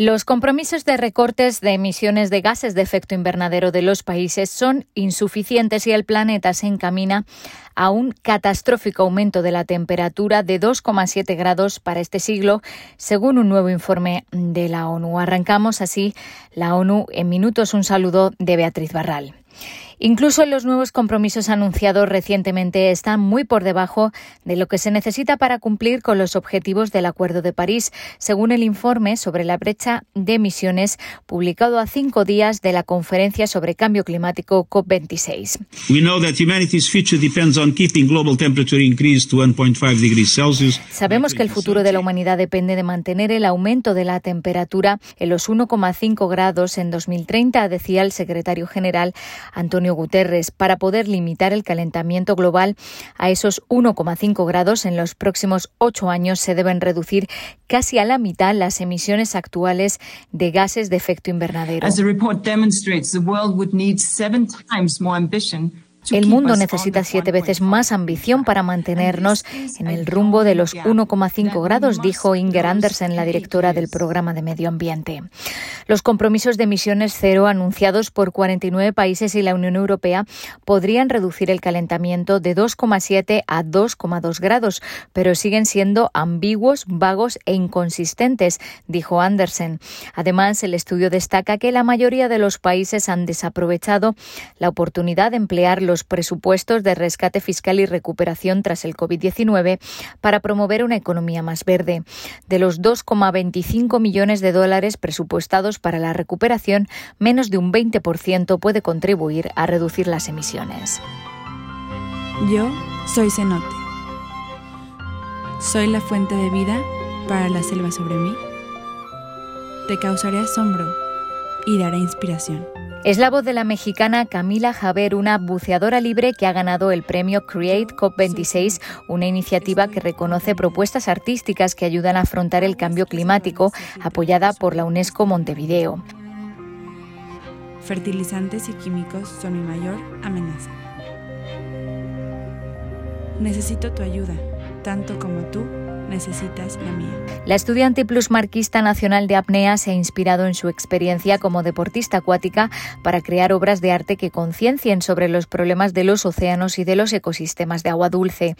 Los compromisos de recortes de emisiones de gases de efecto invernadero de los países son insuficientes y el planeta se encamina a un catastrófico aumento de la temperatura de 2,7 grados para este siglo, según un nuevo informe de la ONU. Arrancamos así la ONU en minutos. Un saludo de Beatriz Barral. Incluso los nuevos compromisos anunciados recientemente están muy por debajo de lo que se necesita para cumplir con los objetivos del Acuerdo de París, según el informe sobre la brecha de emisiones publicado a cinco días de la conferencia sobre cambio climático COP26. Sabemos que el futuro de la humanidad depende de mantener el aumento de la temperatura en los 1,5 grados en 2030, decía el secretario general Antonio Guterres para poder limitar el calentamiento global a esos 1,5 grados en los próximos ocho años se deben reducir casi a la mitad las emisiones actuales de gases de efecto invernadero. El mundo necesita siete veces más ambición para mantenernos en el rumbo de los 1,5 grados, dijo Inger Andersen, la directora del programa de medio ambiente. Los compromisos de emisiones cero anunciados por 49 países y la Unión Europea podrían reducir el calentamiento de 2,7 a 2,2 grados, pero siguen siendo ambiguos, vagos e inconsistentes, dijo Andersen. Además, el estudio destaca que la mayoría de los países han desaprovechado la oportunidad de emplear los presupuestos de rescate fiscal y recuperación tras el COVID-19 para promover una economía más verde. De los 2,25 millones de dólares presupuestados para la recuperación, menos de un 20% puede contribuir a reducir las emisiones. Yo soy cenote. Soy la fuente de vida para la selva sobre mí. Te causaré asombro y daré inspiración. Es la voz de la mexicana Camila Javer, una buceadora libre que ha ganado el premio Create COP26, una iniciativa que reconoce propuestas artísticas que ayudan a afrontar el cambio climático, apoyada por la UNESCO Montevideo. Fertilizantes y químicos son mi mayor amenaza. Necesito tu ayuda, tanto como tú necesitas la mía. La estudiante plusmarquista nacional de apnea se ha inspirado en su experiencia como deportista acuática para crear obras de arte que conciencien sobre los problemas de los océanos y de los ecosistemas de agua dulce.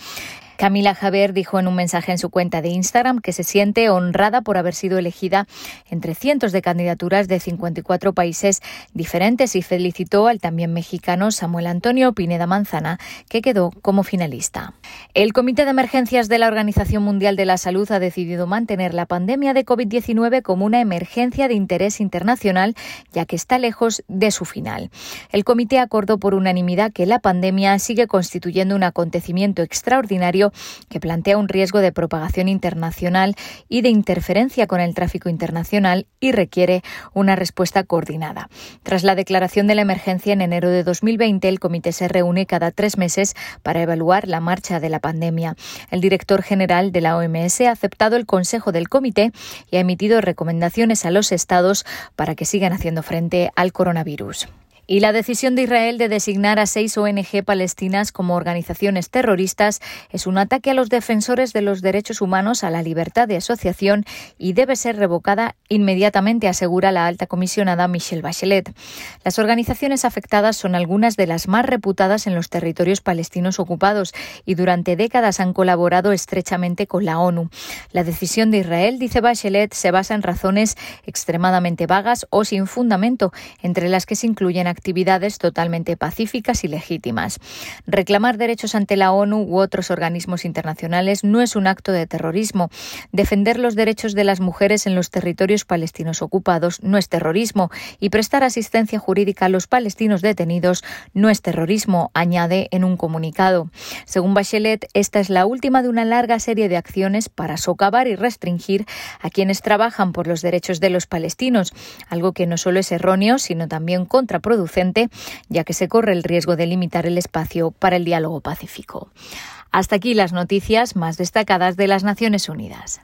Camila Javier dijo en un mensaje en su cuenta de Instagram que se siente honrada por haber sido elegida entre cientos de candidaturas de 54 países diferentes y felicitó al también mexicano Samuel Antonio Pineda Manzana, que quedó como finalista. El Comité de Emergencias de la Organización Mundial de la Salud ha decidido mantener la pandemia de COVID-19 como una emergencia de interés internacional, ya que está lejos de su final. El comité acordó por unanimidad que la pandemia sigue constituyendo un acontecimiento extraordinario que plantea un riesgo de propagación internacional y de interferencia con el tráfico internacional y requiere una respuesta coordinada. Tras la declaración de la emergencia en enero de 2020, el comité se reúne cada tres meses para evaluar la marcha de la pandemia. El director general de la OMS ha aceptado el consejo del comité y ha emitido recomendaciones a los estados para que sigan haciendo frente al coronavirus. Y la decisión de Israel de designar a seis ONG palestinas como organizaciones terroristas es un ataque a los defensores de los derechos humanos, a la libertad de asociación y debe ser revocada inmediatamente, asegura la alta comisionada Michelle Bachelet. Las organizaciones afectadas son algunas de las más reputadas en los territorios palestinos ocupados y durante décadas han colaborado estrechamente con la ONU. La decisión de Israel, dice Bachelet, se basa en razones extremadamente vagas o sin fundamento, entre las que se incluyen actividades totalmente pacíficas y legítimas. Reclamar derechos ante la ONU u otros organismos internacionales no es un acto de terrorismo. Defender los derechos de las mujeres en los territorios palestinos ocupados no es terrorismo y prestar asistencia jurídica a los palestinos detenidos no es terrorismo, añade en un comunicado. Según Bachelet, esta es la última de una larga serie de acciones para socavar y restringir a quienes trabajan por los derechos de los palestinos, algo que no solo es erróneo, sino también ya que se corre el riesgo de limitar el espacio para el diálogo pacífico. Hasta aquí las noticias más destacadas de las Naciones Unidas.